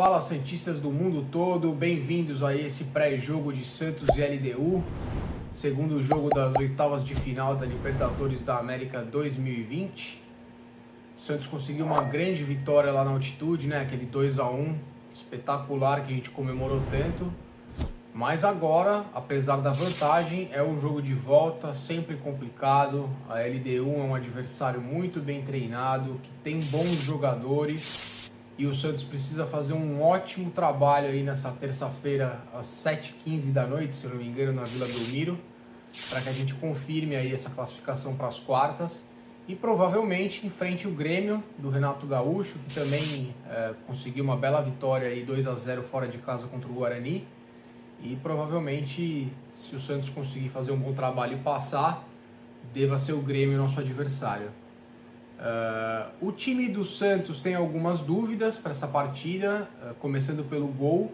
Fala Santistas do mundo todo, bem-vindos a esse pré-jogo de Santos e LDU, segundo jogo das oitavas de final da Libertadores da América 2020. O Santos conseguiu uma grande vitória lá na altitude, né? Aquele 2 a 1 espetacular que a gente comemorou tanto. Mas agora, apesar da vantagem, é um jogo de volta, sempre complicado. A LDU é um adversário muito bem treinado, que tem bons jogadores e o Santos precisa fazer um ótimo trabalho aí nessa terça-feira às 7h15 da noite, se não me engano, na Vila Belmiro, para que a gente confirme aí essa classificação para as quartas e provavelmente enfrente o Grêmio do Renato Gaúcho, que também é, conseguiu uma bela vitória aí 2 a 0 fora de casa contra o Guarani. E provavelmente, se o Santos conseguir fazer um bom trabalho e passar, deva ser o Grêmio nosso adversário. Uh, o time do Santos tem algumas dúvidas para essa partida, uh, começando pelo gol.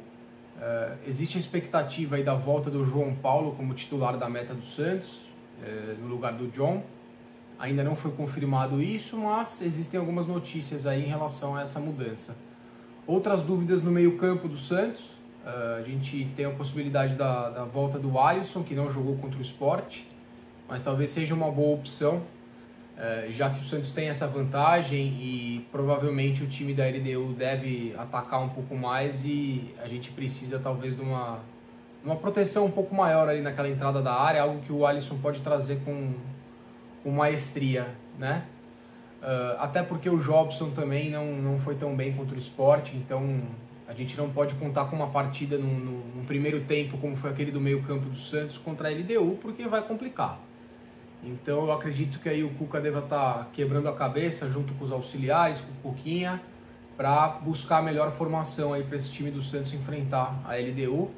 Uh, existe a expectativa aí da volta do João Paulo como titular da meta do Santos, no lugar do John. Ainda não foi confirmado isso, mas existem algumas notícias aí em relação a essa mudança. Outras dúvidas no meio-campo do Santos. a gente tem a possibilidade da, da volta do Alisson, que não jogou contra o Sport, mas talvez seja uma boa opção já que o Santos tem essa vantagem e provavelmente o time da LDU deve atacar um pouco mais e a gente precisa talvez de uma, uma proteção um pouco maior ali naquela entrada da área, algo que o Alisson pode trazer com, com maestria, né? Uh, até porque o Jobson também não, não foi tão bem contra o esporte, então a gente não pode contar com uma partida num, num primeiro tempo como foi aquele do meio campo do Santos contra a LDU, porque vai complicar. Então eu acredito que aí o Cuca deva estar tá quebrando a cabeça junto com os auxiliares, com o Cuquinha, para buscar a melhor formação aí para esse time do Santos enfrentar a LDU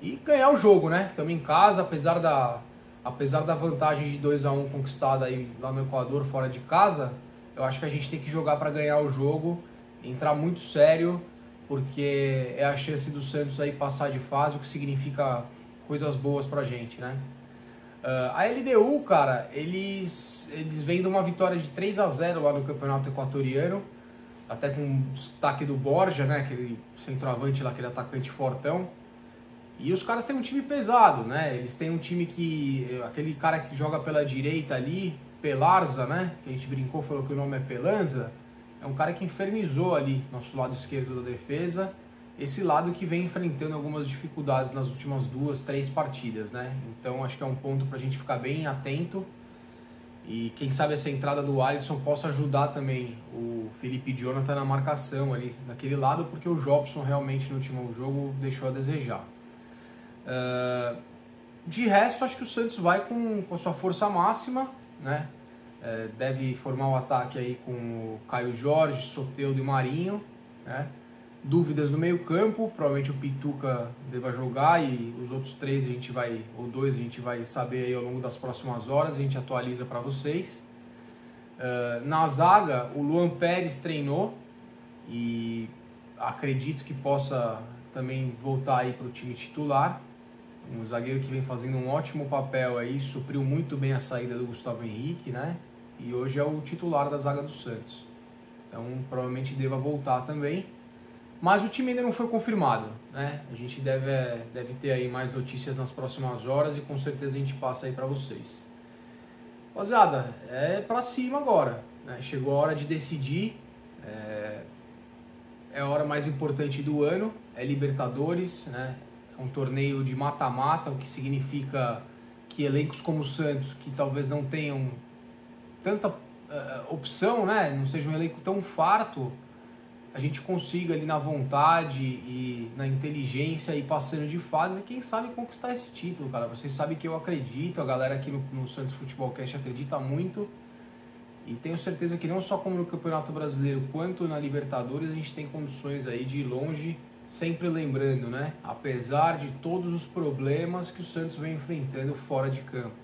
e ganhar o jogo, né? Estamos em casa, apesar da apesar da vantagem de 2 a 1 um conquistada aí lá no Equador fora de casa, eu acho que a gente tem que jogar para ganhar o jogo, entrar muito sério, porque é a chance do Santos aí passar de fase, o que significa coisas boas pra gente, né? Uh, a LDU, cara, eles, eles vêm de uma vitória de 3 a 0 lá no campeonato equatoriano, até com destaque do Borja, né? Aquele centroavante lá, aquele atacante fortão. E os caras têm um time pesado, né? Eles têm um time que. aquele cara que joga pela direita ali, Pelarza, né? Que a gente brincou, falou que o nome é Pelanza. É um cara que infernizou ali nosso lado esquerdo da defesa esse lado que vem enfrentando algumas dificuldades nas últimas duas, três partidas, né? Então acho que é um ponto para a gente ficar bem atento e quem sabe essa entrada do Alisson possa ajudar também o Felipe Jonathan na marcação ali naquele lado, porque o Jobson realmente no último jogo deixou a desejar. Uh, de resto, acho que o Santos vai com, com a sua força máxima, né? Uh, deve formar o um ataque aí com o Caio Jorge, Soteudo e Marinho, né? Dúvidas no meio-campo, provavelmente o Pituca deva jogar e os outros três a gente vai, ou dois a gente vai saber aí ao longo das próximas horas, a gente atualiza para vocês. Uh, na zaga, o Luan Pérez treinou e acredito que possa também voltar aí para o time titular. Um zagueiro que vem fazendo um ótimo papel aí, supriu muito bem a saída do Gustavo Henrique, né? E hoje é o titular da zaga do Santos. Então provavelmente deva voltar também. Mas o time ainda não foi confirmado, né? A gente deve, deve ter aí mais notícias nas próximas horas e com certeza a gente passa aí para vocês. Rapaziada, é para cima agora, né? Chegou a hora de decidir, é, é a hora mais importante do ano, é Libertadores, né? É um torneio de mata-mata, o que significa que elencos como o Santos, que talvez não tenham tanta uh, opção, né? Não seja um elenco tão farto, a gente consiga ali na vontade e na inteligência e passando de fase, quem sabe conquistar esse título, cara. Vocês sabem que eu acredito, a galera aqui no, no Santos Futebol Cast acredita muito. E tenho certeza que não só como no Campeonato Brasileiro, quanto na Libertadores, a gente tem condições aí de ir longe, sempre lembrando, né? Apesar de todos os problemas que o Santos vem enfrentando fora de campo.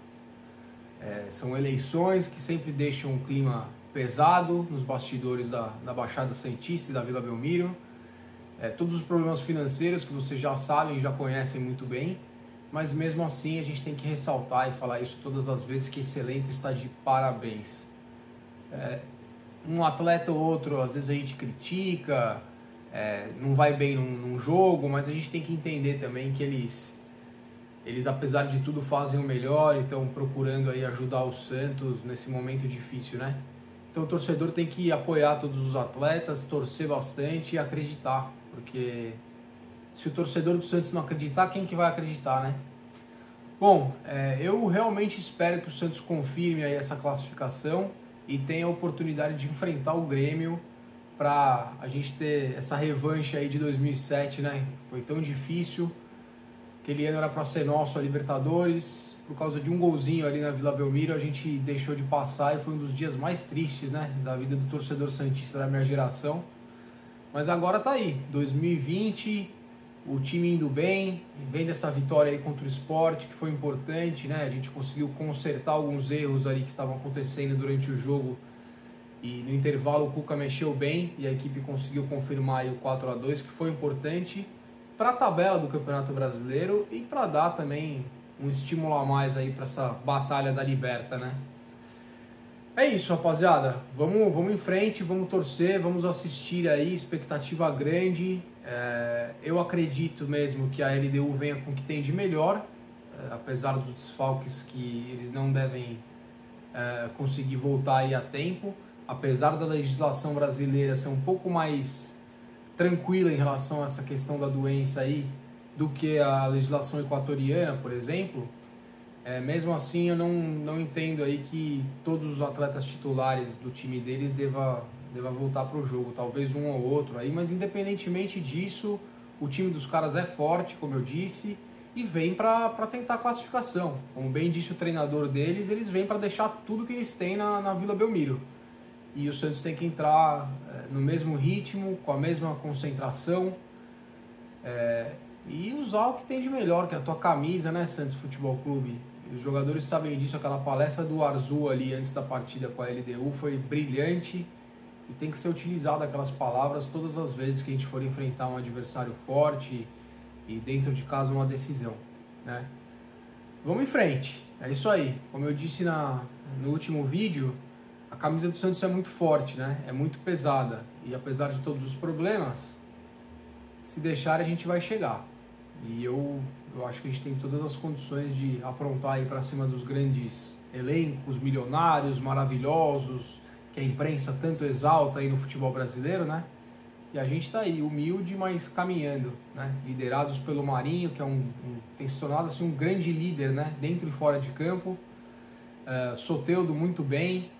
É, são eleições que sempre deixam um clima pesado nos bastidores da, da Baixada Santista e da Vila Belmiro. É, todos os problemas financeiros que vocês já sabem, já conhecem muito bem, mas mesmo assim a gente tem que ressaltar e falar isso todas as vezes que esse elenco está de parabéns. É, um atleta ou outro, às vezes a gente critica, é, não vai bem num, num, jogo, mas a gente tem que entender também que eles, eles apesar de tudo fazem o melhor e estão procurando aí ajudar o Santos nesse momento difícil, né? Então o torcedor tem que apoiar todos os atletas, torcer bastante e acreditar, porque se o torcedor do Santos não acreditar, quem que vai acreditar, né? Bom, é, eu realmente espero que o Santos confirme aí essa classificação e tenha a oportunidade de enfrentar o Grêmio para a gente ter essa revanche aí de 2007, né? Foi tão difícil. Aquele ano era para ser nosso a Libertadores. Por causa de um golzinho ali na Vila Belmiro, a gente deixou de passar e foi um dos dias mais tristes, né? Da vida do torcedor santista da minha geração. Mas agora tá aí, 2020, o time indo bem, vem dessa vitória aí contra o esporte, que foi importante, né? A gente conseguiu consertar alguns erros ali que estavam acontecendo durante o jogo e no intervalo o Cuca mexeu bem e a equipe conseguiu confirmar o 4 a 2 que foi importante para a tabela do Campeonato Brasileiro e para dar também um estímulo a mais aí para essa batalha da Liberta, né? É isso, rapaziada. Vamos, vamos em frente, vamos torcer, vamos assistir aí, expectativa grande. É, eu acredito mesmo que a LDU venha com o que tem de melhor, é, apesar dos desfalques que eles não devem é, conseguir voltar aí a tempo apesar da legislação brasileira ser um pouco mais tranquila em relação a essa questão da doença aí do que a legislação equatoriana, por exemplo, é, mesmo assim eu não, não entendo aí que todos os atletas titulares do time deles deva, deva voltar para o jogo, talvez um ou outro aí, mas independentemente disso, o time dos caras é forte, como eu disse, e vem para tentar a classificação. Como bem disse o treinador deles, eles vêm para deixar tudo que eles têm na, na Vila Belmiro e o Santos tem que entrar é, no mesmo ritmo, com a mesma concentração é, e usar o que tem de melhor, que é a tua camisa, né, Santos Futebol Clube. Os jogadores sabem disso, aquela palestra do Arzu ali antes da partida com a LDU foi brilhante e tem que ser utilizada aquelas palavras todas as vezes que a gente for enfrentar um adversário forte e dentro de casa uma decisão, né? Vamos em frente, é isso aí. Como eu disse na, no último vídeo, a camisa do Santos é muito forte, né? É muito pesada. E apesar de todos os problemas, se deixar a gente vai chegar. E eu, eu acho que a gente tem todas as condições de aprontar aí para cima dos grandes elencos, milionários, maravilhosos, que a imprensa tanto exalta aí no futebol brasileiro, né? E a gente está aí, humilde, mas caminhando, né? Liderados pelo Marinho, que é um, um tem se tornado assim, um grande líder, né? Dentro e fora de campo. Uh, Soteudo muito bem,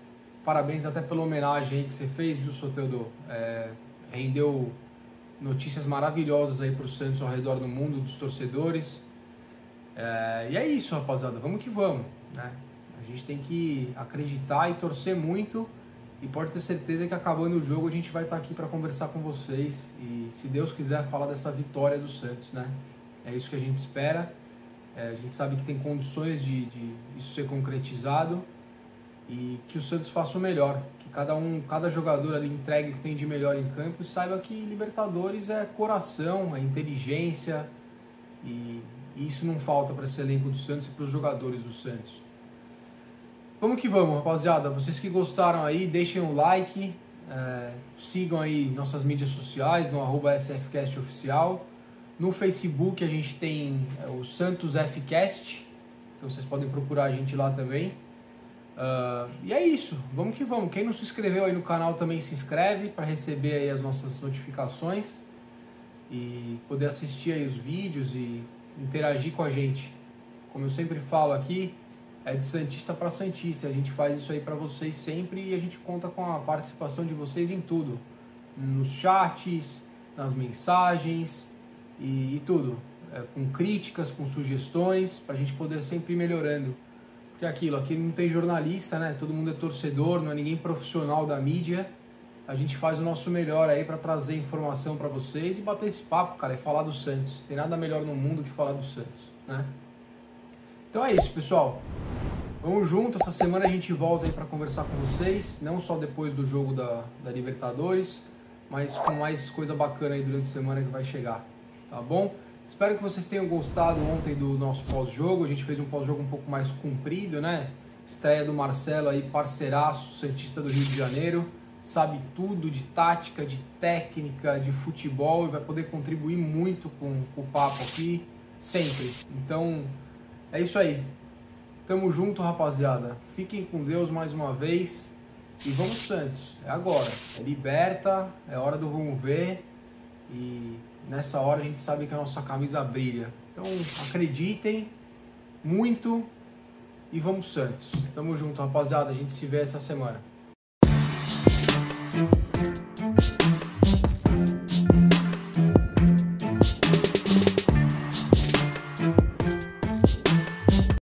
Parabéns até pela homenagem que você fez, viu, Soteldo? É, rendeu notícias maravilhosas aí para o Santos ao redor do mundo, dos torcedores. É, e é isso, rapaziada. Vamos que vamos, né? A gente tem que acreditar e torcer muito. E pode ter certeza que acabando o jogo a gente vai estar aqui para conversar com vocês. E se Deus quiser falar dessa vitória do Santos, né? É isso que a gente espera. É, a gente sabe que tem condições de, de isso ser concretizado e que o Santos faça o melhor, que cada um, cada jogador ali entregue o que tem de melhor em campo e saiba que Libertadores é coração, é inteligência e, isso não falta para esse elenco do Santos e para os jogadores do Santos. Vamos que vamos, rapaziada. Vocês que gostaram aí, deixem um like, é, sigam aí nossas mídias sociais no arroba SFCast Oficial. No Facebook a gente tem é, o Santos Fcast, então vocês podem procurar a gente lá também. Uh, e é isso, vamos que vamos. Quem não se inscreveu aí no canal também se inscreve para receber aí as nossas notificações e poder assistir aí os vídeos e interagir com a gente. Como eu sempre falo aqui, é de Santista para Santista. A gente faz isso aí para vocês sempre e a gente conta com a participação de vocês em tudo. Nos chats, nas mensagens e, e tudo. É, com críticas, com sugestões, para a gente poder sempre ir melhorando porque é aquilo, aqui não tem jornalista, né? Todo mundo é torcedor, não é ninguém profissional da mídia. A gente faz o nosso melhor aí para trazer informação para vocês e bater esse papo, cara, e falar do Santos. Tem nada melhor no mundo que falar do Santos, né? Então é isso, pessoal. Vamos junto, essa semana a gente volta aí para conversar com vocês, não só depois do jogo da, da Libertadores, mas com mais coisa bacana aí durante a semana que vai chegar, tá bom? Espero que vocês tenham gostado ontem do nosso pós-jogo. A gente fez um pós-jogo um pouco mais comprido, né? Estreia do Marcelo aí, parceiraço, Santista do Rio de Janeiro. sabe tudo de tática, de técnica, de futebol e vai poder contribuir muito com, com o papo aqui, sempre. Então, é isso aí. Tamo junto, rapaziada. Fiquem com Deus mais uma vez. E vamos Santos. É agora. É liberta, é hora do vamos ver. E nessa hora a gente sabe que a nossa camisa brilha. Então acreditem muito e vamos Santos. Tamo junto, rapaziada. A gente se vê essa semana.